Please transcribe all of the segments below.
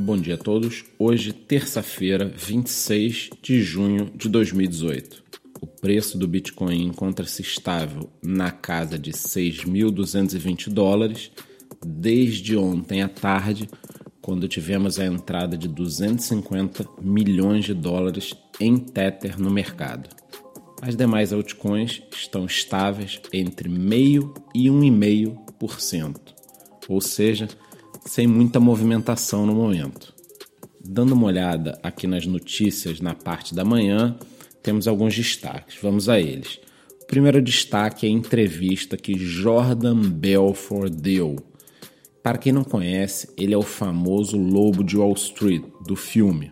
Bom dia a todos. Hoje, terça-feira, 26 de junho de 2018. O preço do Bitcoin encontra-se estável na casa de 6.220 dólares desde ontem à tarde, quando tivemos a entrada de 250 milhões de dólares em Tether no mercado. As demais altcoins estão estáveis entre 0,5% e 1,5%, ou seja, sem muita movimentação no momento. Dando uma olhada aqui nas notícias na parte da manhã, temos alguns destaques. Vamos a eles. O primeiro destaque é a entrevista que Jordan Belfort deu. Para quem não conhece, ele é o famoso lobo de Wall Street do filme.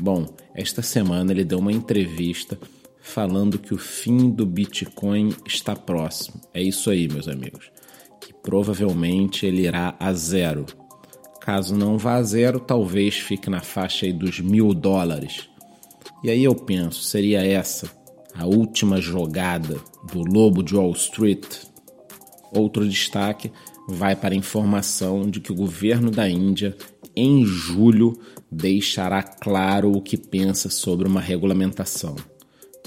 Bom, esta semana ele deu uma entrevista falando que o fim do Bitcoin está próximo. É isso aí, meus amigos que provavelmente ele irá a zero. Caso não vá a zero, talvez fique na faixa dos mil dólares. E aí eu penso, seria essa a última jogada do Lobo de Wall Street? Outro destaque vai para a informação de que o governo da Índia, em julho, deixará claro o que pensa sobre uma regulamentação.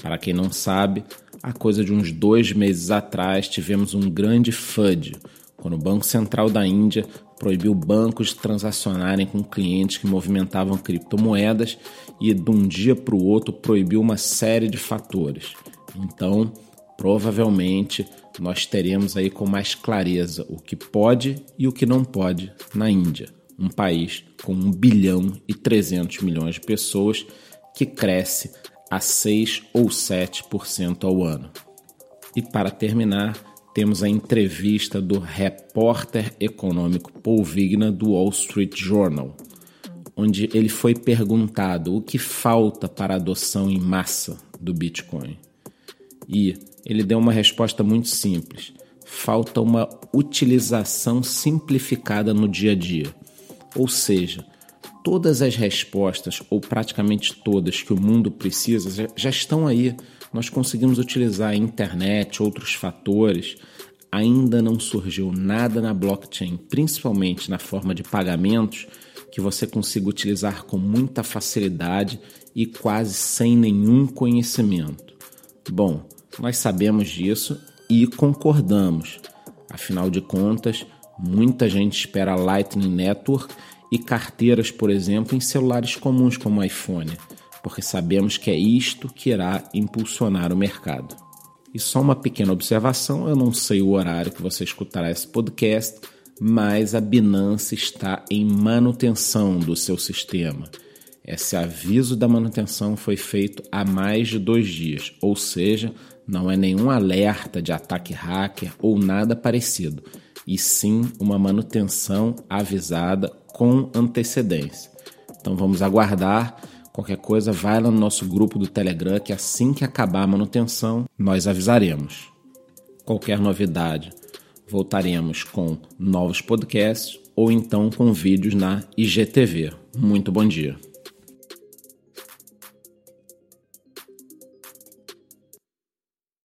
Para quem não sabe, há coisa de uns dois meses atrás tivemos um grande FUD, quando o Banco Central da Índia proibiu bancos de transacionarem com clientes que movimentavam criptomoedas e de um dia para o outro proibiu uma série de fatores. Então, provavelmente nós teremos aí com mais clareza o que pode e o que não pode na Índia, um país com 1 bilhão e 300 milhões de pessoas que cresce a 6 ou 7% ao ano. E para terminar, temos a entrevista do repórter econômico Paul Vigna do Wall Street Journal, onde ele foi perguntado o que falta para a adoção em massa do Bitcoin. E ele deu uma resposta muito simples: falta uma utilização simplificada no dia a dia. Ou seja, todas as respostas, ou praticamente todas, que o mundo precisa já estão aí. Nós conseguimos utilizar a internet, outros fatores. Ainda não surgiu nada na blockchain, principalmente na forma de pagamentos, que você consiga utilizar com muita facilidade e quase sem nenhum conhecimento. Bom, nós sabemos disso e concordamos. Afinal de contas, muita gente espera a Lightning Network e carteiras, por exemplo, em celulares comuns como o iPhone, porque sabemos que é isto que irá impulsionar o mercado. E só uma pequena observação: eu não sei o horário que você escutará esse podcast, mas a Binance está em manutenção do seu sistema. Esse aviso da manutenção foi feito há mais de dois dias, ou seja, não é nenhum alerta de ataque hacker ou nada parecido, e sim uma manutenção avisada com antecedência. Então vamos aguardar. Qualquer coisa, vai lá no nosso grupo do Telegram que assim que acabar a manutenção, nós avisaremos. Qualquer novidade, voltaremos com novos podcasts ou então com vídeos na IGTV. Muito bom dia.